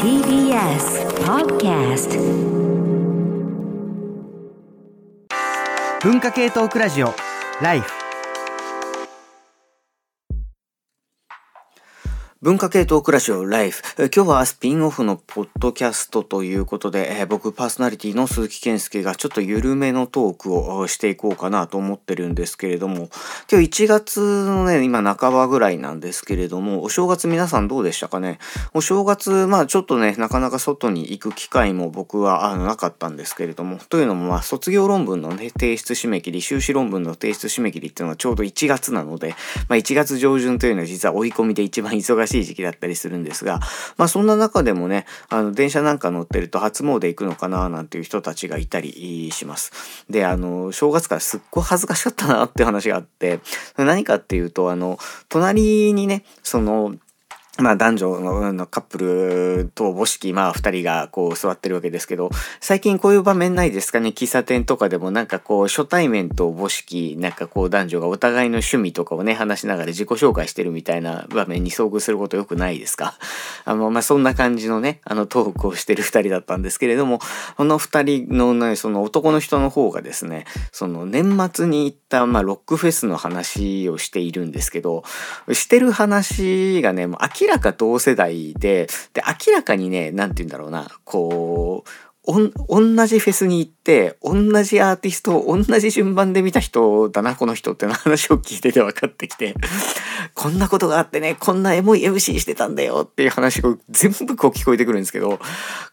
TBS Podcast 文化系トークラジオラ文化系トークラジオライフ。今日はスピンオフのポッドキャストということで、えー僕パーソナリティの鈴木健介がちょっと緩めのトークをしていこうかなと思ってるんですけれども、今日1月のね、今半ばぐらいなんですけれども、お正月皆さんどうでしたかね？お正月、まあちょっとね、なかなか外に行く機会も僕はあのなかったんですけれども、というのもまあ卒業論文のね、提出締め切り、修士論文の提出締め切りっていうのはちょうど1月なので、まあ1月上旬というのは実は追い込みで一番忙しい時期だったりするんですが、まあそんな中でもね、あの電車なんか乗ってると初詣行くのかななんていう人たちがいたりします。で、あの、正月からすっごい恥ずかしかったなって話があって、何かっていうと、あの、隣にね、その、まあ男女のカップルとおぼしきまあ二人がこう座ってるわけですけど、最近こういう場面ないですかね？喫茶店とかでもなんかこう初対面とおぼしきなんかこう男女がお互いの趣味とかをね話しながら自己紹介してるみたいな場面に遭遇することよくないですか？あのまあそんな感じのねあのトークをしてる二人だったんですけれども、この二人のねその男の人の方がですね、その年末に行ったまあロックフェスの話をしているんですけど、してる話がね、もう明らか同世代で、で、明らかにね、なんて言うんだろうな、こう、おん同じフェスに行って同じアーティストを同じ順番で見た人だなこの人っていう話を聞いてて分かってきて。こんなことがあってねこんなエモい MC してたんだよっていう話が全部こう聞こえてくるんですけど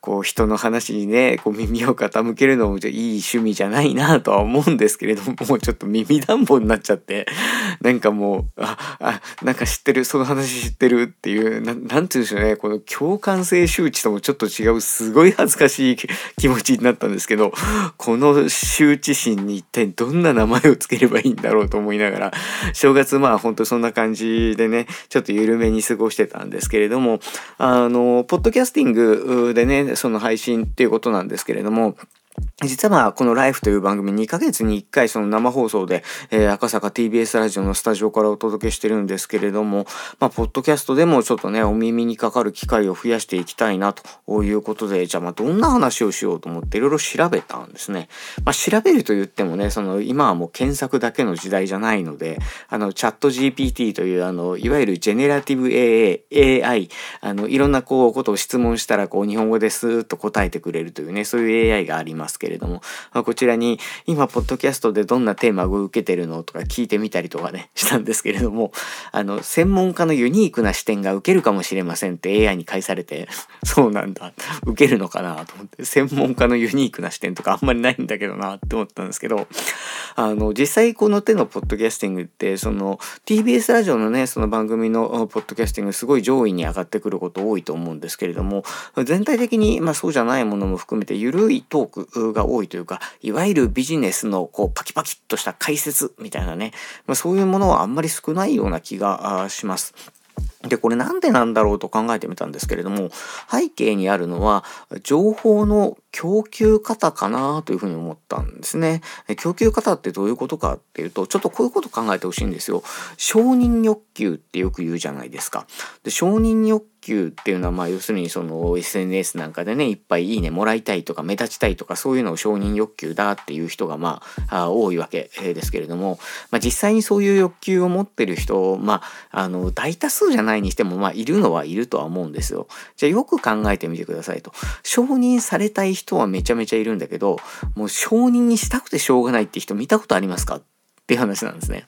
こう人の話にねこう耳を傾けるのもいい趣味じゃないなとは思うんですけれどもちょっと耳暖房になっちゃってなんかもうああなんか知ってるその話知ってるっていうななんて言うんでしょうねこの共感性周知ともちょっと違うすごい恥ずかしい気持ちになったんですけどこの羞恥心に一体どんな名前をつければいいんだろうと思いながら正月まあ本当そんな感じでねちょっと緩めに過ごしてたんですけれどもあのポッドキャスティングでねその配信っていうことなんですけれども実はまあこのライフという番組2ヶ月に1回その生放送で、えー赤坂 TBS ラジオのスタジオからお届けしてるんですけれどもまあポッドキャストでもちょっとねお耳にかかる機会を増やしていきたいなということでじゃあまあどんな話をしようと思っていろいろ調べたんですね。まあ調べると言ってもねその今はもう検索だけの時代じゃないのであのチャット GPT というあのいわゆるジェネラティブ AI, AI あのいろんなこうことを質問したらこう日本語ですーっと答えてくれるというねそういう AI がありますますけれども、まあ、こちらに今ポッドキャストでどんなテーマを受けてるのとか聞いてみたりとかね したんですけれどもあの専門家のユニークな視点が受けるかもしれませんって AI に返されて そうなんだ受けるのかなと思って専門家のユニークな視点とかあんまりないんだけどなって思ったんですけどあの実際この手のポッドキャスティングってその TBS ラジオのねその番組のポッドキャスティングすごい上位に上がってくること多いと思うんですけれども全体的にまあそうじゃないものも含めて緩いトークが多いというかいわゆるビジネスのこうパキパキっとした解説みたいなね、まあ、そういうものはあんまり少ないような気がします。で、これなんでなんだろうと考えてみたんですけれども、背景にあるのは、情報の供給方かなというふうに思ったんですね。供給方ってどういうことかっていうと、ちょっとこういうこと考えてほしいんですよ。承認欲求ってよく言うじゃないですか。で承認欲求っていうのは、まあ要するにその SNS なんかでね、いっぱいいいねもらいたいとか目立ちたいとかそういうのを承認欲求だっていう人がまあ多いわけですけれども、まあ実際にそういう欲求を持ってる人、まああの大多数じゃないにしてもまあいるのはいるとは思うんですよ。じゃあよく考えてみてくださいと。承認されたい人はめちゃめちゃいるんだけど、もう承認にしたくてしょうがないって人見たことありますか？っていう話なんですね。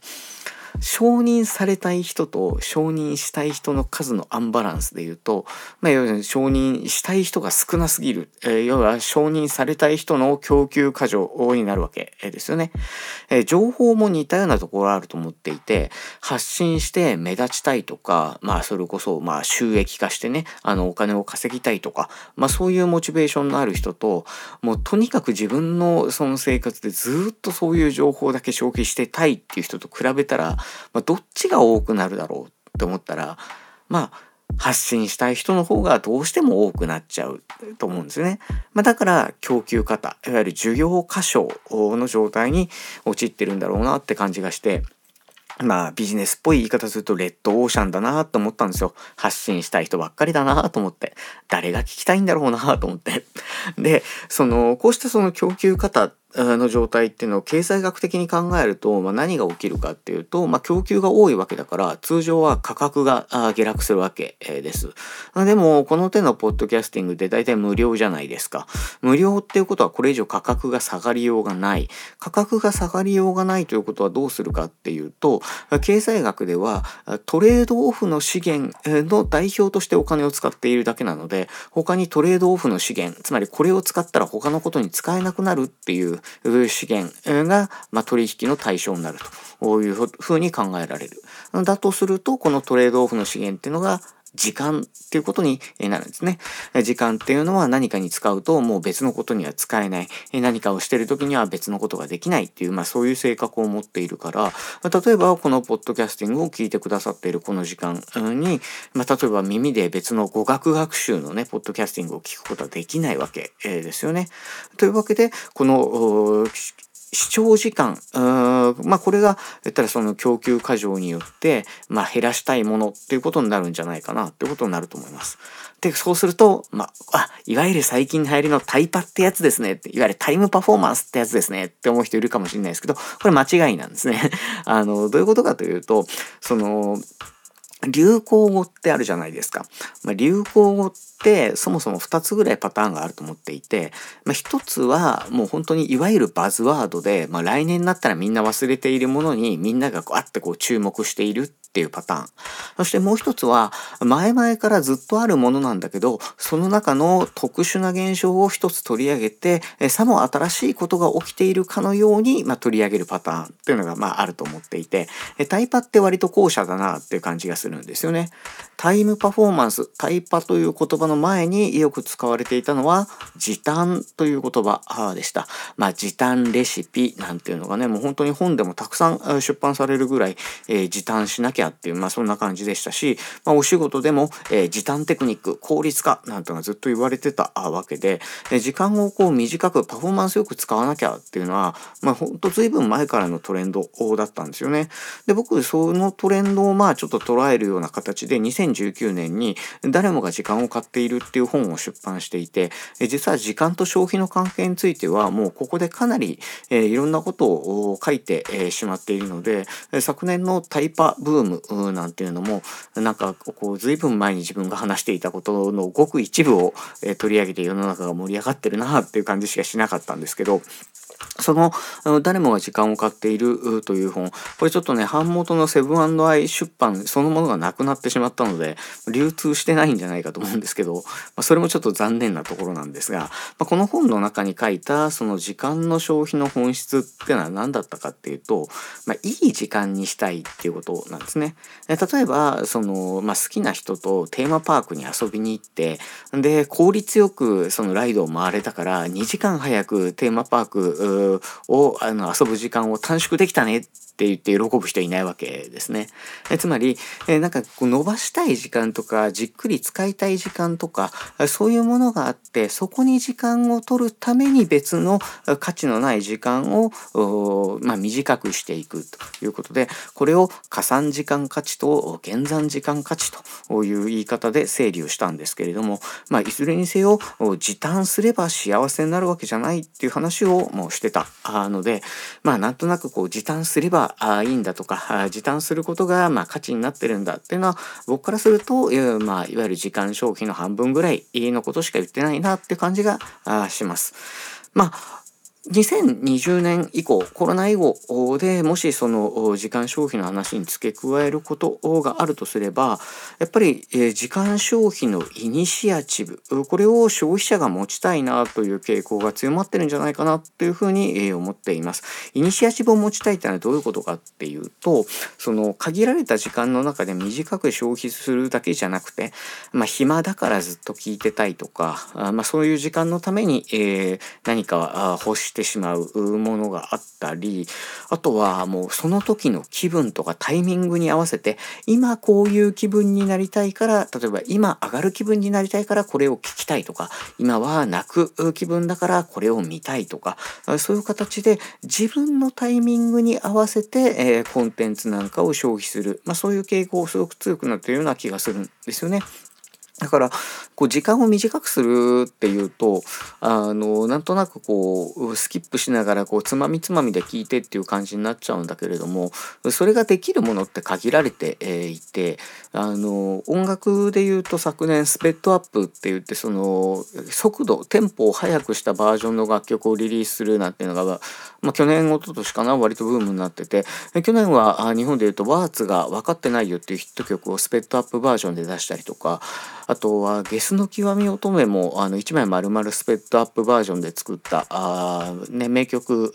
承認されたい人と承認したい人の数のアンバランスで言うと、まあ、要するに承認したい人が少なすぎる、えー要は承認されたい人の供給過剰になるわけですよね、えー情報も似たようなところあると思っていて発信して目立ちたいとかまあそれこそまあ収益化してねあのお金を稼ぎたいとかまあそういうモチベーションのある人ともうとにかく自分のその生活でずっとそういう情報だけ消費してたいっていう人と比べたら、まあ、どっちが多くなるだろうって思ったらまあ発信したい人の方がどうしても多くなっちゃうと思うんですね。まあ、だから供給方いわゆる需要過小の状態に陥ってるんだろうなって感じがしてまあビジネスっぽい言い方するとレッドオーシャンだなと思ったんですよ。発信したい人ばっかりだなと思って。誰が聞きたいんだろうなと思って。で、その、こうしたその供給方の状態っていうのを経済学的に考えると、まあ、何が起きるかっていうと、まあ、供給が多いわけだから通常は価格が下落するわけです。でもこの手のポッドキャスティングって大体無料じゃないですか。無料っていうことはこれ以上価格が下がりようがない。価格が下がりようがないということはどうするかっていうと経済学ではトレードオフの資源の代表としてお金を使っているだけなので他にトレードオフの資源つまりこれを使ったら他のことに使えなくなるっていう資源が、まあ、取引の対象になるというふうに考えられる。だとすると、このトレードオフの資源っていうのが時間っていうことになるんですね。時間っていうのは何かに使うともう別のことには使えない。何かをしてる時には別のことができないっていう、まあそういう性格を持っているから、例えばこのポッドキャスティングを聞いてくださっているこの時間に、まあ例えば耳で別の語学学習のね、ポッドキャスティングを聞くことはできないわけですよね。というわけで、この視聴時間、まあこれが言ったらその供給過剰によって、まあ減らしたいものっていうことになるんじゃないかなっていうことになると思います。で、そうすると、まあ、あ、いわゆる最近流行りのタイパってやつですねって、いわゆるタイムパフォーマンスってやつですねって思う人いるかもしれないですけど、これ間違いなんですね。あの、どういうことかというと、その、流行語ってあるじゃないですか。まあ、流行語ってそもそも2つぐらいパターンがあると思っていて、まあ、1つはもう本当にいわゆるバズワードで、まあ、来年になったらみんな忘れているものにみんながこうあってこう注目しているっていうパターン。そしてもう一つは、前々からずっとあるものなんだけど、その中の特殊な現象を一つ取り上げて、さも新しいことが起きているかのように、まあ、取り上げるパターンっていうのが、まあ、あると思っていて、タイパって割と後者だなっていう感じがするんですよね。タイムパフォーマンス、タイパという言葉の前によく使われていたのは、時短という言葉でした。まあ、時短レシピなんていうのがね、もう本当に本でもたくさん出版されるぐらい、えー、時短しなきゃっていう、まあそんな感じでしたし、まあお仕事でも、えー、時短テクニック、効率化なんてのがずっと言われてたわけで、え時間をこう短くパフォーマンスよく使わなきゃっていうのは、まあほんと随分前からのトレンドだったんですよね。で、僕そのトレンドをまあちょっと捉えるような形で2019年に誰もが時間を買ってているっていう本を出版していて、え実は時間と消費の関係についてはもうここでかなり、え、いろんなことを書いて、え、しまっているので、昨年のタイパブームなんていうのもなんかこう随分前に自分が話していたことのごく一部を、え取り上げて世の中が盛り上がってるなっていう感じしかしなかったんですけどその、誰もが時間を買っているという本。これちょっとね、版元のセブンアイ出版そのものがなくなってしまったので、流通してないんじゃないかと思うんですけど、まあ、それもちょっと残念なところなんですが、まあ、この本の中に書いた、その時間の消費の本質っていうのは何だったかっていうと、まあ、いい時間にしたいっていうことなんですね。例えば、その、まあ、好きな人とテーマパークに遊びに行って、で、効率よくそのライドを回れたから、2時間早くテーマパークをあの遊ぶ時間を短縮できたねって言って喜ぶ人いないわけですね。えつまり、えなんかこう伸ばしたい時間とかじっくり使いたい時間とかそういうものがあってそこに時間を取るために別の価値のない時間を、まあ、短くしていくということでこれを加算時間価値と減算時間価値という言い方で整理をしたんですけれども、まあ、いずれにせよ時短すれば幸せになるわけじゃないっていう話をもうしてたのでまあなんとなくこう時短すればあいいんだとか時短することがまあ価値になってるんだっていうのは僕からすると、まあ、いわゆる時間消費の半分ぐらいのことしか言ってないなって感じがします。まあ2020年以降、コロナ以後でもしその時間消費の話に付け加えることがあるとすれば、やっぱり時間消費のイニシアチブ、これを消費者が持ちたいなという傾向が強まってるんじゃないかなというふうに思っています。イニシアチブを持ちたいってのはどういうことかっていうと、その限られた時間の中で短く消費するだけじゃなくて、まあ暇だからずっと聞いてたいとか、まあそういう時間のために、何か欲してしてしまうものがあったりあとはもうその時の気分とかタイミングに合わせて今こういう気分になりたいから例えば今上がる気分になりたいからこれを聞きたいとか今は泣く気分だからこれを見たいとかそういう形で自分のタイミングに合わせて、えー、コンテンツなんかを消費する、まあ、そういう傾向をすごく強くなっているような気がするんですよね。だからこう時間を短くするっていうとあのなんとなくこうスキップしながらこうつまみつまみで聞いてっていう感じになっちゃうんだけれどもそれができるものって限られて、えいてあの音楽で言うと昨年スペッドアップって言ってその速度テンポを速くしたバージョンの楽曲をリリースするなんていうのが、まあ、去年一昨年かな割とブームになってて去年は日本で言うとワーツが分かってないよっていうヒット曲をスペッドアップバージョンで出したりとかあとはゲスの極み乙女もあの1枚丸々スペッドアップバージョンで作ったあ、ね、名曲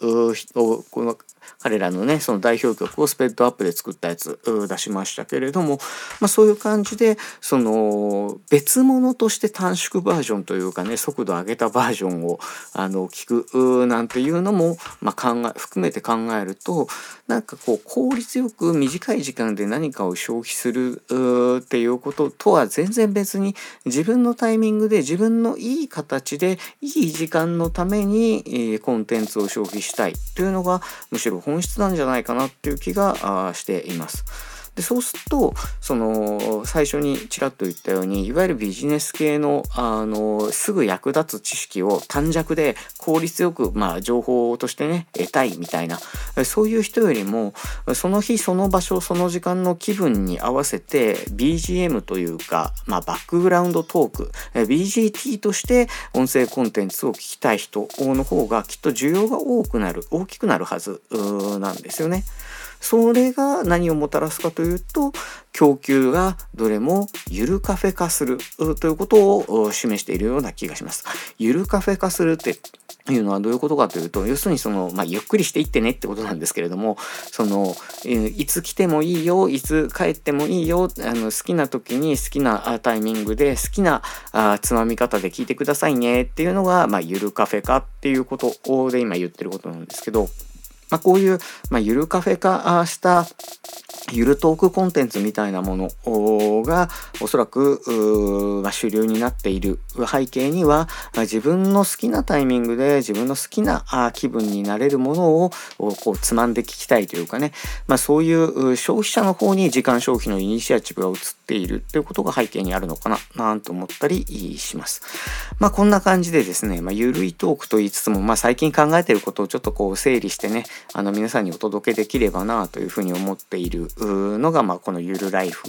をこの彼らのねその代表曲をスペッドアップで作ったやつ出しましたけれども、まあ、そういう感じでその別物として短縮バージョンというかね速度上げたバージョンをあの聞くなんていうのも、まあ、考え含めて考えるとなんかこう効率よく短い時間で何かを消費するっていうこととは全然別に自分ののタイミングで自分のいい形でいい時間のためにえコンテンツを消費したいというのがむしろ本質なんじゃないかなっていう気がしています。でそうするとその最初にちらっと言ったようにいわゆるビジネス系のあのすぐ役立つ知識を短尺で効率よく、まあ、情報としてね得たいみたいなそういう人よりもその日その場所その時間の気分に合わせて BGM というか、まあ、バックグラウンドトーク BGT として音声コンテンツを聞きたい人の方がきっと需要が多くなる大きくなるはずなんですよね。それが何をもたらすかというと供給がどれもゆるカフェ化するということを示しているような気がします。ゆるカフェ化するっていうのはどういうことかというと要するにその、まあ、ゆっくりしていってねってことなんですけれどもそのえいつ来てもいいよいつ帰ってもいいよあの好きな時に好きなタイミングで好きなあつまみ方で聞いてくださいねっていうのが、まあ、ゆるカフェ化っていうことで今言ってることなんですけど。まあ、こういう、まあ、ゆるカフェ化したゆるトークコンテンツみたいなものがおそらく、まあ、主流になっている。背景には自分の好きなタイミングで自分の好きな気分になれるものをこうつまんで聞きたいというかね、まあ、そういう消費者の方に時間消費のイニシアチブが移っている。ということが背景にあるのかななんて思ったりします。まあこんな感じでですね、まあ、ゆるいトークと言いつつも、まあ、最近考えてることをちょっとこう整理してねあの皆さんにお届けできればなというふうに思っているのが、まあ、このゆるライフ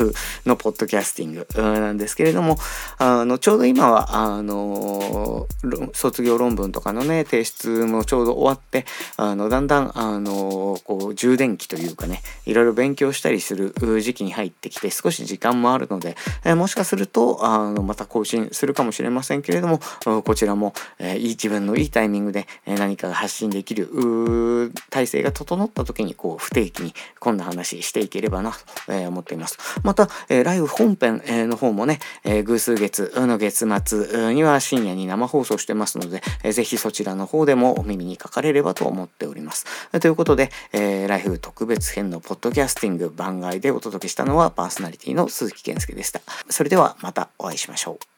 のポッドキャスティングなんですけれども、あの、ちょうど今は、あの、卒業論文とかのね、提出もちょうど終わって、あの、だんだん、あの、こう、充電器というかね、いろいろ勉強したりする時期に入ってきて、少し時間もあるので、えもしかすると、あの、また更新するかもしれませんけれども、こちらも、えいい自分のいいタイミングで、何かが発信できる体制が整った時に、こう、不定期にこんな話していければなと思っています。また、えライブ本編の方もね、え偶数月の月末には深夜に生放送してますので、えぜひそちらの方でもお耳にかかれればと思っております。ということで、えライフ特別編のポッドキャスティング番外でお届けしたのはパーソナリティの鈴木健介でした。それではまたお会いしましょう。